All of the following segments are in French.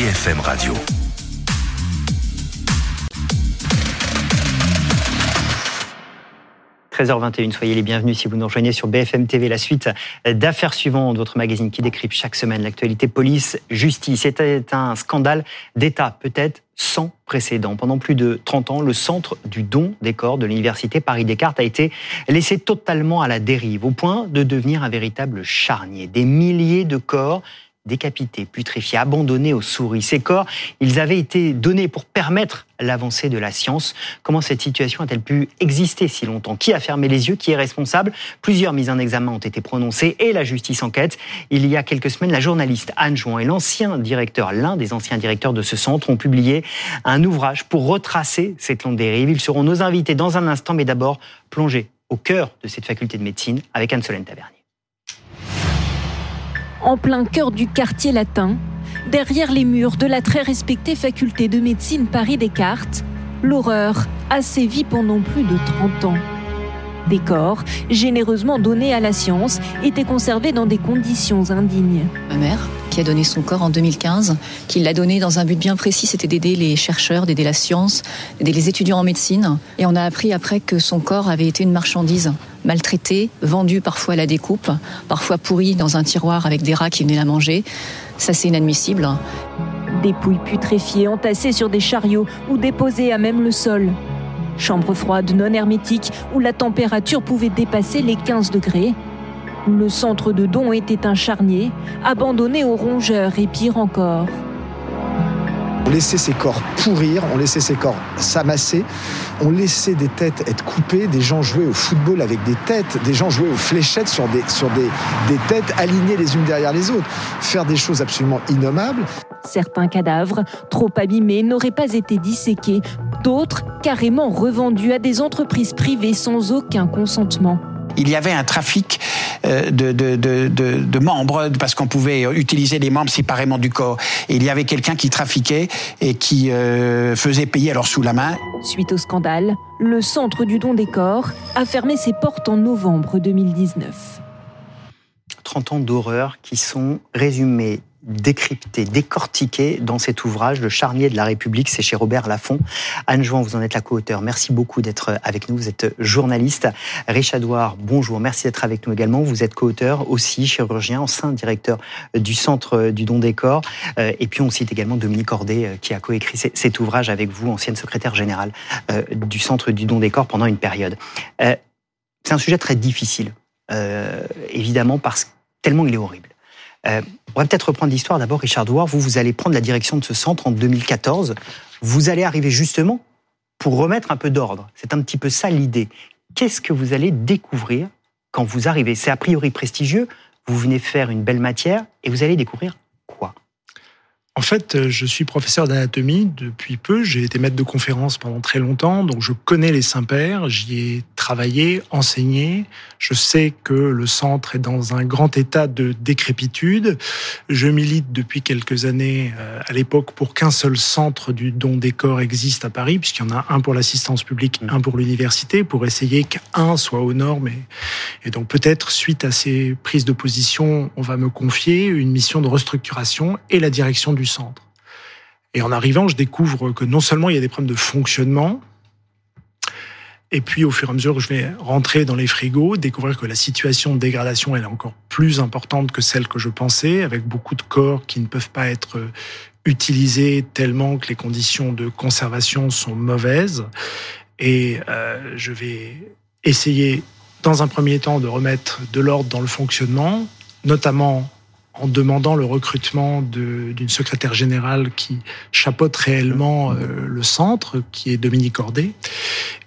BFM Radio. 13h21, soyez les bienvenus si vous nous rejoignez sur BFM TV, la suite d'affaires suivantes, votre magazine qui décrypte chaque semaine l'actualité police-justice. C'était un scandale d'État, peut-être sans précédent. Pendant plus de 30 ans, le centre du don des corps de l'université Paris-Descartes a été laissé totalement à la dérive, au point de devenir un véritable charnier. Des milliers de corps décapités, putréfiés, abandonnés aux souris. Ces corps, ils avaient été donnés pour permettre l'avancée de la science. Comment cette situation a-t-elle pu exister si longtemps? Qui a fermé les yeux? Qui est responsable? Plusieurs mises en examen ont été prononcées et la justice enquête. Il y a quelques semaines, la journaliste Anne Jouan et l'ancien directeur, l'un des anciens directeurs de ce centre, ont publié un ouvrage pour retracer cette longue dérive. Ils seront nos invités dans un instant, mais d'abord plonger au cœur de cette faculté de médecine avec Anne-Solène Tavernier en plein cœur du quartier latin, derrière les murs de la très respectée faculté de médecine Paris-Descartes, l'horreur a sévi pendant plus de 30 ans. Des corps, généreusement donnés à la science, étaient conservés dans des conditions indignes. Ma mère, qui a donné son corps en 2015, qui l'a donné dans un but bien précis, c'était d'aider les chercheurs, d'aider la science, d'aider les étudiants en médecine. Et on a appris après que son corps avait été une marchandise maltraitée, vendue parfois à la découpe, parfois pourrie dans un tiroir avec des rats qui venaient la manger. Ça, c'est inadmissible. Des pouilles putréfiées entassées sur des chariots ou déposées à même le sol. Chambre froide non hermétique où la température pouvait dépasser les 15 degrés. Le centre de don était un charnier, abandonné aux rongeurs et pire encore. On laissait ces corps pourrir, on laissait ces corps s'amasser, on laissait des têtes être coupées, des gens jouer au football avec des têtes, des gens jouer aux fléchettes sur des, sur des, des têtes alignées les unes derrière les autres, faire des choses absolument innommables. Certains cadavres, trop abîmés, n'auraient pas été disséqués, d'autres carrément revendus à des entreprises privées sans aucun consentement. Il y avait un trafic euh, de, de, de, de membres parce qu'on pouvait utiliser les membres séparément du corps. Et il y avait quelqu'un qui trafiquait et qui euh, faisait payer alors sous la main. Suite au scandale, le Centre du don des corps a fermé ses portes en novembre 2019. 30 ans d'horreur qui sont résumés décrypté, décortiqué dans cet ouvrage, Le charnier de la République, c'est chez Robert Laffont. Anne Jouan, vous en êtes la co-auteur. Merci beaucoup d'être avec nous. Vous êtes journaliste. Richard Douard, bonjour. Merci d'être avec nous également. Vous êtes co-auteur aussi, chirurgien, ancien directeur du Centre du don des corps. Euh, et puis on cite également Dominique Cordet euh, qui a coécrit cet ouvrage avec vous, ancienne secrétaire générale euh, du Centre du don des corps pendant une période. C'est un sujet très difficile, évidemment, parce que tellement il est horrible. On va peut-être reprendre l'histoire d'abord, Richard Douard. Vous, vous allez prendre la direction de ce centre en 2014. Vous allez arriver justement pour remettre un peu d'ordre. C'est un petit peu ça l'idée. Qu'est-ce que vous allez découvrir quand vous arrivez? C'est a priori prestigieux. Vous venez faire une belle matière et vous allez découvrir en fait, euh, je suis professeur d'anatomie depuis peu. J'ai été maître de conférence pendant très longtemps, donc je connais les Saints-Pères. J'y ai travaillé, enseigné. Je sais que le centre est dans un grand état de décrépitude. Je milite depuis quelques années euh, à l'époque pour qu'un seul centre du don des corps existe à Paris, puisqu'il y en a un pour l'assistance publique, un pour l'université, pour essayer qu'un soit aux normes. Et, et donc peut-être, suite à ces prises de position, on va me confier une mission de restructuration et la direction du centre. Et en arrivant, je découvre que non seulement il y a des problèmes de fonctionnement, et puis au fur et à mesure que je vais rentrer dans les frigos, découvrir que la situation de dégradation est encore plus importante que celle que je pensais, avec beaucoup de corps qui ne peuvent pas être utilisés tellement que les conditions de conservation sont mauvaises. Et euh, je vais essayer dans un premier temps de remettre de l'ordre dans le fonctionnement, notamment en demandant le recrutement d'une secrétaire générale qui chapeaute réellement euh, le centre, qui est Dominique Cordet,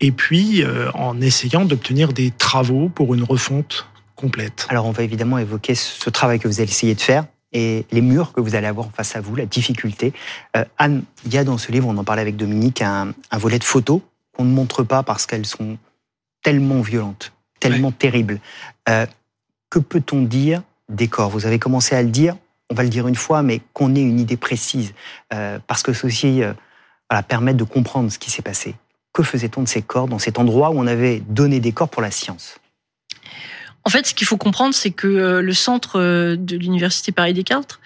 et puis euh, en essayant d'obtenir des travaux pour une refonte complète. Alors on va évidemment évoquer ce travail que vous allez essayer de faire et les murs que vous allez avoir face à vous, la difficulté. Euh, Anne, il y a dans ce livre, on en parlait avec Dominique, un, volet de photos qu'on ne montre pas parce qu'elles sont tellement violentes, tellement terribles. que peut-on dire décor. Vous avez commencé à le dire, on va le dire une fois, mais qu'on ait une idée précise, euh, parce que ceci euh, voilà, permet de comprendre ce qui s'est passé. Que faisait-on de ces corps dans cet endroit où on avait donné des corps pour la science? En fait, ce qu'il faut comprendre, c'est que euh, le centre euh, de l'université Paris Descartes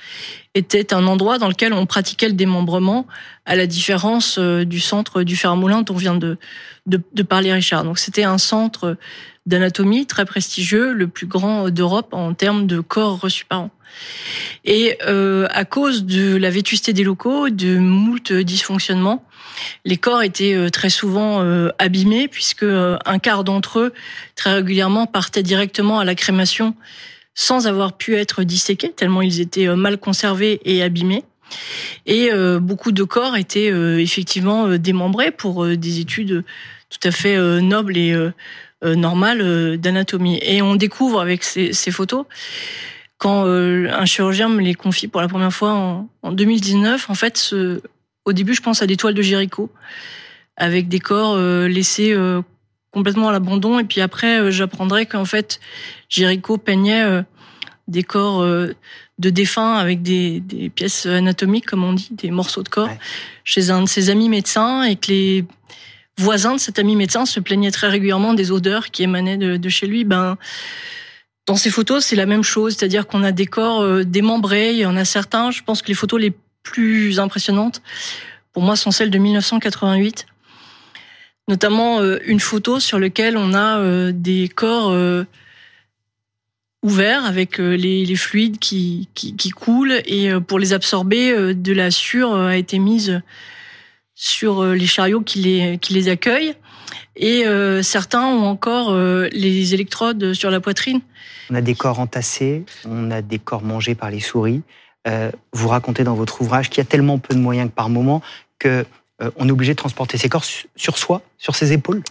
était un endroit dans lequel on pratiquait le démembrement, à la différence euh, du centre du Fer-Moulin dont vient de, de, parler Richard. Donc c'était un centre d'anatomie très prestigieux, le plus grand d'Europe en termes de corps reçus par an. Et à cause de la vétusté des locaux, de moult dysfonctionnements, les corps étaient euh, très souvent euh, abîmés puisque un quart d'entre eux très régulièrement partaient directement à la crémation sans avoir pu être disséqués tellement ils étaient mal conservés et abîmés. Et beaucoup de corps étaient effectivement démembrés pour des études tout à fait nobles et normales d'anatomie. Et on découvre avec ces, ces photos quand euh, un chirurgien me les confie pour la première fois en 2019, en fait, ce, au début, je pense à des toiles de Jéricho, avec des corps euh, laissés euh, complètement à l'abandon. Et puis après, j'apprendrai qu'en fait, Jéricho peignait des corps de défunts avec des, des, pièces anatomiques, comme on dit, des morceaux de corps, chez un de ses amis médecins, et que les voisins de cet ami médecin se plaignaient très régulièrement des odeurs qui émanaient de, de chez lui. Ben dans ces photos, c'est la même chose, c'est-à-dire qu'on a des corps euh, démembrés, il y en a certains, je pense que les photos les plus impressionnantes, pour moi, sont celles de 1988, notamment euh, une photo sur laquelle on a euh, des corps ouverts avec les, fluides qui, coulent, et pour les absorber, de la sueur a été mise sur les chariots qui les, qui les accueillent. Et certains ont encore les électrodes sur la poitrine. On a des corps entassés, on a des corps mangés par les souris. Euh, vous racontez dans votre ouvrage qu'il y a tellement peu de moyens que par moment que euh, est obligé de transporter ces corps sur soi, sur ses épaules.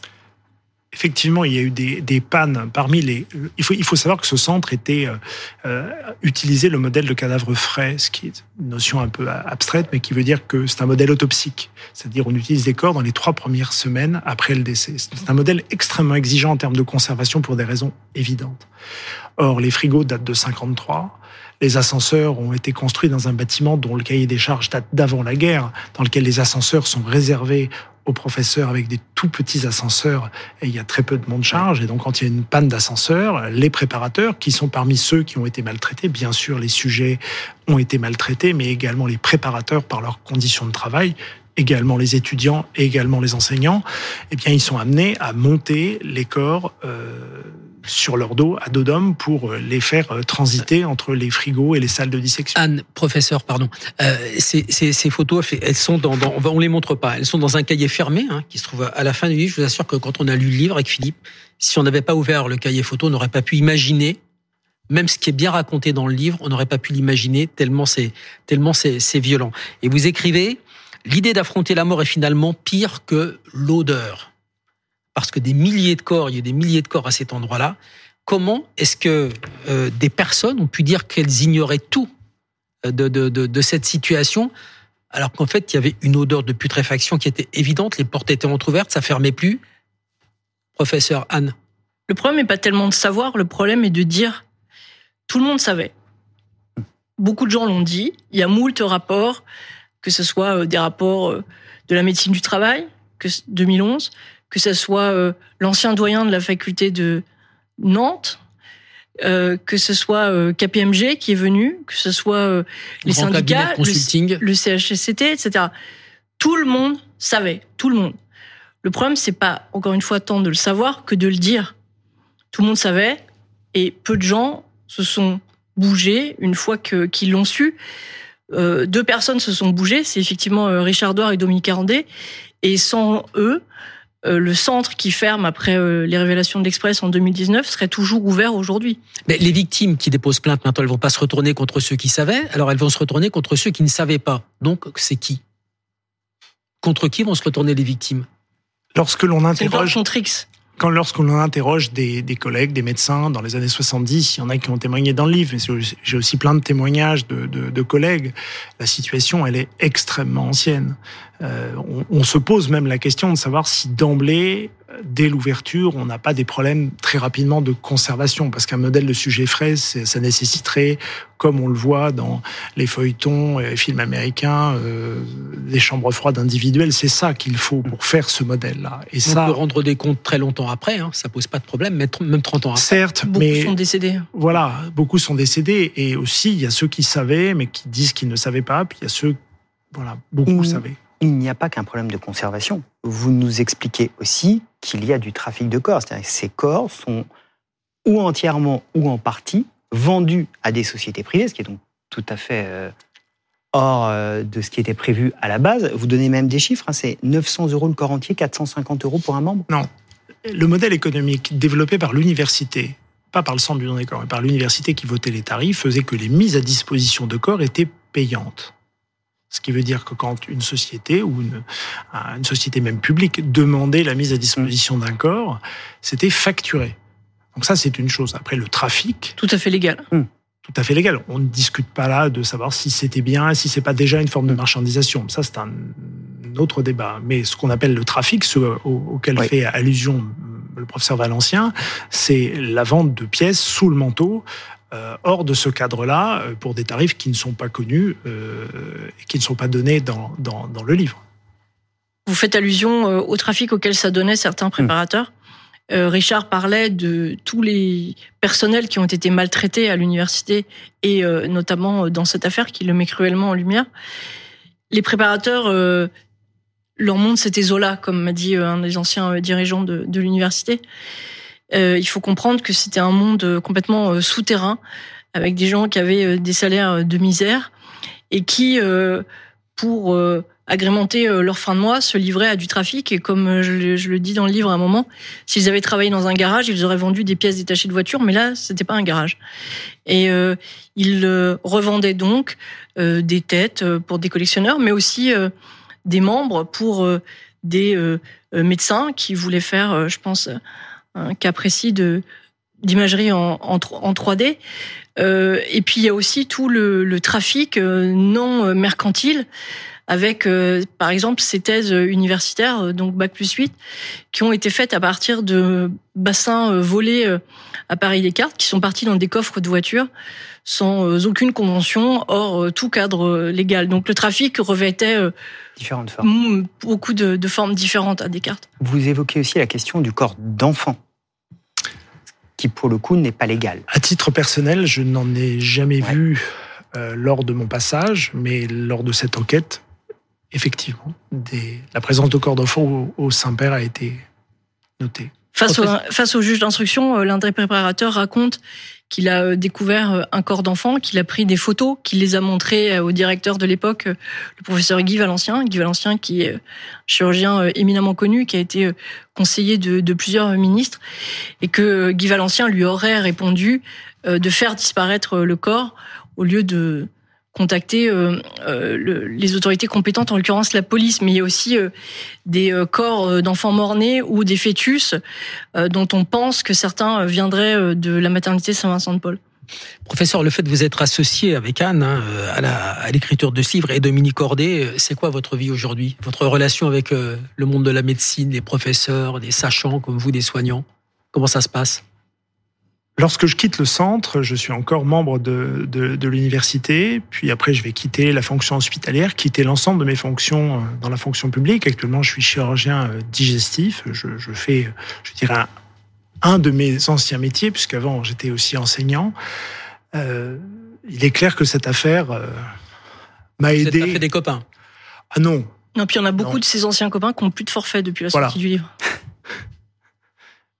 Effectivement, il y a eu des, pannes parmi les. Il faut, savoir que ce centre était euh, euh utilisait le modèle de cadavre frais, ce qui est une notion un peu abstraite, mais qui veut dire que c'est un modèle autopsique, c'est-à-dire on utilise des corps dans les trois premières semaines après le décès. C'est un modèle extrêmement exigeant en termes de conservation pour des raisons évidentes. Or, les frigos datent de 53. Les ascenseurs ont été construits dans un bâtiment dont le cahier des charges date d'avant la guerre, dans lequel les ascenseurs sont réservés aux professeurs avec des tout petits ascenseurs et il y a très peu de monde charge. Et donc, quand il y a une panne d'ascenseur, les préparateurs, qui sont parmi ceux qui ont été maltraités, bien sûr, les sujets ont été maltraités, mais également les préparateurs par leurs conditions de travail, également les étudiants et également les enseignants, eh bien, ils sont amenés à monter les corps euh, sur leur dos, à dos d'homme, pour euh, les faire euh, transiter entre les frigos et les salles de dissection. Anne, professeur, pardon. Euh, ces, ces, ces, photos, elles sont dans, dans, on les montre pas. Elles sont dans un cahier fermé hein, qui se trouve à la fin du livre. Je vous assure que quand on a lu le livre avec Philippe, si on n'avait pas ouvert le cahier photo, on n'aurait pas pu imaginer même ce qui est bien raconté dans le livre, on n'aurait pas pu l'imaginer tellement c'est tellement c'est violent. Et vous écrivez L'idée d'affronter la mort est finalement pire que l'odeur. Parce que des milliers de corps, il y a des milliers de corps à cet endroit-là. Comment est-ce que euh, des personnes ont pu dire qu'elles ignoraient tout euh, de, de, cette situation alors qu'en fait, il y avait une odeur de putréfaction qui était évidente, les portes étaient entrouvertes, ça fermait plus? Professeur Anne. Le problème n'est pas tellement de savoir, le problème est de dire tout le monde savait. Beaucoup de gens l'ont dit, il y a moult rapports que ce soit euh, des rapports de la médecine du travail, que 2011, que ce soit euh, l'ancien doyen de la faculté de Nantes, que ce soit KPMG qui est venu, que ce soit les syndicats, le, le CHSCT, etc. Tout le monde savait, tout le monde. Le problème, c'est pas encore une fois tant de le savoir que de le dire. Tout le monde savait, et peu de gens se sont bougés une fois qu'ils l'ont su. Euh, deux personnes se sont bougées, c'est effectivement euh, Richard Douard et Dominique Arandé. Et sans eux, euh, le centre qui ferme après les révélations de l'Express en 2019 serait toujours ouvert aujourd'hui. Mais les victimes qui déposent plainte maintenant, elles vont pas se retourner contre ceux qui savaient, alors elles vont se retourner contre ceux qui ne savaient pas. Donc c'est qui? Contre qui vont se retourner les victimes? Lorsque l'on interroge quand lorsqu'on interroge des, collègues, des médecins dans les années 70, il y en a qui ont témoigné dans le livre, mais j'ai aussi plein de témoignages de, collègues. La situation, elle est extrêmement ancienne. Euh, on, se pose même la question de savoir si d'emblée, dès l'ouverture, on n'a pas des problèmes très rapidement de conservation, parce qu'un modèle de sujet frais, ça nécessiterait, comme on le voit dans les feuilletons et les films américains, euh, des chambres froides individuelles. C'est ça qu'il faut pour faire ce modèle-là. Et on ça, peut rendre des comptes très longtemps après, hein, ça pose pas de problème, même 30 ans après. Certes, beaucoup mais sont décédés. Voilà, beaucoup sont décédés et aussi il y a ceux qui savaient mais qui disent qu'ils ne savaient pas, puis il y a ceux, voilà, beaucoup Mmh. savaient. Il n'y a pas qu'un problème de conservation. Vous nous expliquez aussi qu'il y a du trafic de corps. C'est-à-dire que ces corps sont ou entièrement ou en partie vendus à des sociétés privées, ce qui est donc tout à fait euh, hors euh, de ce qui était prévu à la base. Vous donnez même des chiffres, hein, c'est 900 euros le corps entier, 450 euros pour un membre? Le modèle économique développé par l'université, pas par le centre du don des corps, mais par l'université qui votait les tarifs, faisait que les mises à disposition de corps étaient payantes. Ce qui veut dire que quand une société ou une, une société même publique demandait la mise à disposition d'un corps, c'était facturé. Donc ça, c'est une chose. Après, le trafic, Tout à fait légal. tout à fait légal. On ne discute pas là de savoir si c'était bien, si c'est pas déjà une forme de marchandisation. Ça, c'est un autre débat. Mais ce qu'on appelle le trafic, ce au- auquel Oui. fait allusion le professeur Valencien, c'est la vente de pièces sous le manteau. Euh, hors de ce cadre-là, euh, pour des tarifs qui ne sont pas connus euh, et qui ne sont pas donnés dans, dans, dans le livre. Vous faites allusion au trafic auquel ça donnait certains préparateurs. Euh, Richard parlait de tous les personnels qui ont été maltraités à l'université et euh, notamment dans cette affaire qui le met cruellement en lumière. Les préparateurs, euh, leur monde c'était Zola, comme m'a dit un des anciens dirigeants de, de l'université. Euh, il faut comprendre que c'était un monde euh, complètement euh, souterrain, avec des gens qui avaient des salaires de misère et qui, pour agrémenter leur fin de mois, se livraient à du trafic. Et comme je, le- dis dans le livre à un moment, s'ils avaient travaillé dans un garage, ils auraient vendu des pièces détachées de voitures, mais là, c'était pas un garage. Et ils revendaient donc des têtes pour des collectionneurs, mais aussi des membres pour des médecins qui voulaient faire, je pense, un cas précis d'imagerie en, en, tro- en 3D. Euh, et puis il y a aussi tout le, le trafic euh, non euh, mercantile avec, euh, par exemple, ces thèses universitaires, euh, donc Bac plus 8, qui ont été faites à partir de bassins euh, volés euh, à Paris-Descartes, qui sont partis dans des coffres de voitures sans euh, aucune convention, hors euh, tout cadre euh, légal. Donc le trafic revêtait euh, Différentes formes. beaucoup de, de formes différentes à Descartes. Vous évoquez aussi la question du corps d'enfant, qui pour le coup n'est pas légal. À titre personnel, je n'en ai jamais Ouais. vu euh, lors de mon passage, mais lors de cette enquête, effectivement, des- la présence de corps d'enfants au, au Saint-Père a été notée. Face au, Professeur- face au juge d'instruction, euh, l'un des préparateurs raconte qu'il a euh, découvert euh, un corps d'enfant, qu'il a pris des photos, qu'il les a montrées au directeur de l'époque, le professeur Guy Valencien. Guy Valencien, qui est chirurgien éminemment connu, qui a été conseiller de, de plusieurs ministres, et que Guy Valencien lui aurait répondu de faire disparaître le corps au lieu de contacter euh, euh, le- les autorités compétentes, en l'occurrence la police. Mais il y a aussi euh, des corps d'enfants morts-nés ou des fœtus dont on pense que certains viendraient de la maternité Saint-Vincent-de-Paul. Professeur, le fait de vous être associé avec Anne hein, à l'écriture de ce livre et Dominique Cordet, c'est quoi votre vie aujourd'hui? Votre relation avec le monde de la médecine, les professeurs, des sachants comme vous, des soignants? Comment ça se passe? Lorsque je quitte le centre, je suis encore membre de, de, de l'université, puis après je vais quitter la fonction hospitalière, quitter l'ensemble de mes fonctions euh, dans la fonction publique. Actuellement, je suis chirurgien euh, digestif. Je, je fais, je dirais, un, un de mes anciens métiers, puisqu'avant j'étais aussi enseignant. Euh, il est clair que cette affaire euh, m'a Vous n'êtes pas aidé. fait des copains? Ah non, Non, puis on a beaucoup Non. de ses anciens copains qui ont plus de forfait depuis la Voilà. sortie du livre.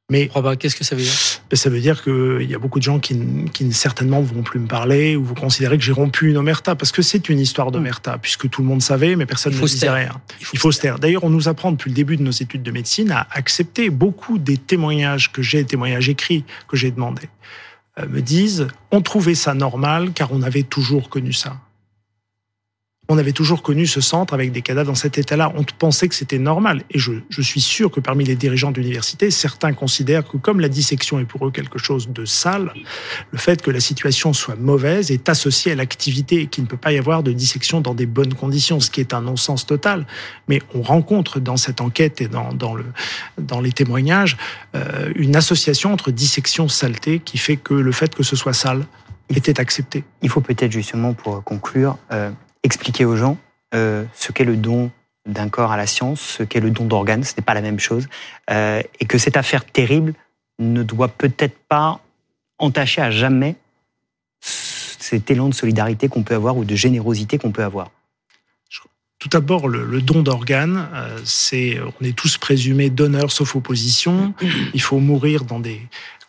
Mais. Qu'est-ce que ça veut dire? Ben, ça veut dire qu'il y a beaucoup de gens qui, qui ne- certainement vont plus me parler ou vous considérez que j'ai rompu une omerta parce que c'est une histoire d'omerta puisque tout le monde savait mais personne Il ne faut disait rien. Il faut se taire. D'ailleurs, on nous apprend depuis le début de nos études de médecine à accepter beaucoup des témoignages que j'ai, témoignages écrits que j'ai demandés, euh, me disent on trouvait ça normal car on avait toujours connu ça. On avait toujours connu ce centre avec des cadavres dans cet état-là. On pensait que c'était normal. Et je, je suis sûr que parmi les dirigeants d'université, certains considèrent que comme la dissection est pour eux quelque chose de sale, le fait que la situation soit mauvaise est associé à l'activité et qu'il ne peut pas y avoir de dissection dans des bonnes conditions, ce qui est un non-sens total. Mais on rencontre dans cette enquête et dans, dans, le, dans les témoignages euh, une association entre dissection saleté qui fait que le fait que ce soit sale était accepté. Il faut peut-être justement, pour conclure, euh, expliquer aux gens euh, ce qu'est le don d'un corps à la science, ce qu'est le don d'organes, ce n'est pas la même chose, euh, et que cette affaire terrible ne doit peut-être pas entacher à jamais cet élan de solidarité qu'on peut avoir ou de générosité qu'on peut avoir. Tout d'abord, le, don d'organes, euh, c'est, on est tous présumés donneurs sauf opposition. Il faut mourir dans des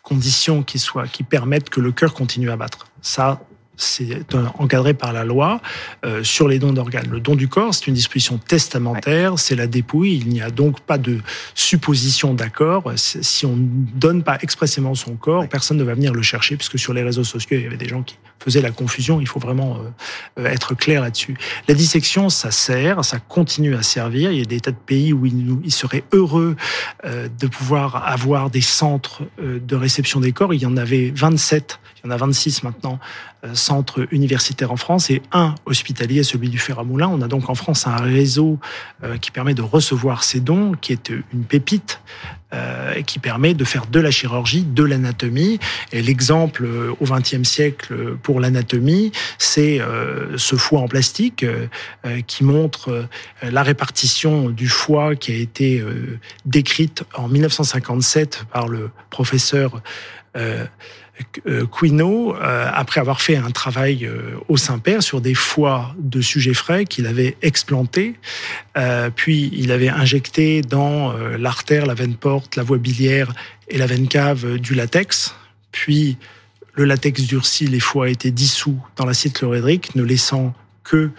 conditions qui soient, qui permettent que le cœur continue à battre. Ça, c'est encadré par la loi euh, sur les dons d'organes. Le don du corps, c'est une disposition testamentaire, c'est la dépouille. Il n'y a donc pas de supposition d'accord. Si on ne donne pas expressément son corps, personne ne va venir le chercher, puisque sur les réseaux sociaux, il y avait des gens qui faisaient la confusion. Il faut vraiment euh, être clair là-dessus. La dissection, ça sert, ça continue à servir. Il y a des tas de pays où il, il serait heureux euh, de pouvoir avoir des centres euh, de réception des corps. Il y en avait 27, il y en a 26 maintenant euh, centres universitaires en France et un hospitalier, celui du Fer à Moulin. On a donc en France un réseau euh, qui permet de recevoir ces dons, qui est une pépite euh, qui permet de faire de la chirurgie, de l'anatomie. Et l'exemple au XXe siècle pour l'anatomie, c'est ce foie en plastique qui montre la répartition du foie qui a été décrite en 1957 par le professeur euh, Quino, euh, après avoir fait un travail euh, au Saint-Père sur des foies de sujets frais qu'il avait explantés, puis il avait injecté dans l'artère, la veine porte, la voie biliaire et la veine cave du latex, puis le latex durci, les foies étaient dissous dans l'acide chlorhydrique, ne laissant que euh,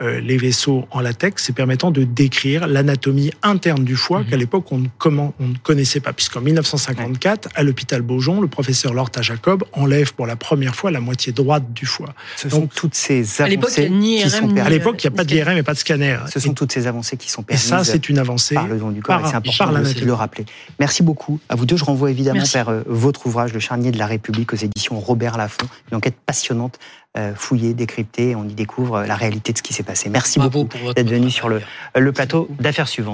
les vaisseaux en latex et permettant de décrire l'anatomie interne du foie qu'à mhm. l'époque on, ne connaissait pas. Puisqu'en 1954, à l'hôpital Beaujon, le professeur Lorta Jacob enlève pour la première fois la moitié droite du foie. Ce sont toutes ces avancées qui sont À l'époque, il n'y a pas d'IRM et pas de scanner. Ce sont toutes ces avancées qui sont permises. Et ça, c'est une avancée par le don du corps. C'est important de le rappeler. Merci beaucoup à vous deux. Je renvoie évidemment vers euh, votre ouvrage, Le charnier de la République, aux éditions Robert Laffont. Une enquête passionnante euh, fouiller, décrypter, on y découvre la réalité de ce qui s'est passé. Merci beaucoup d'être venu sur le, le plateau d'affaires suivantes.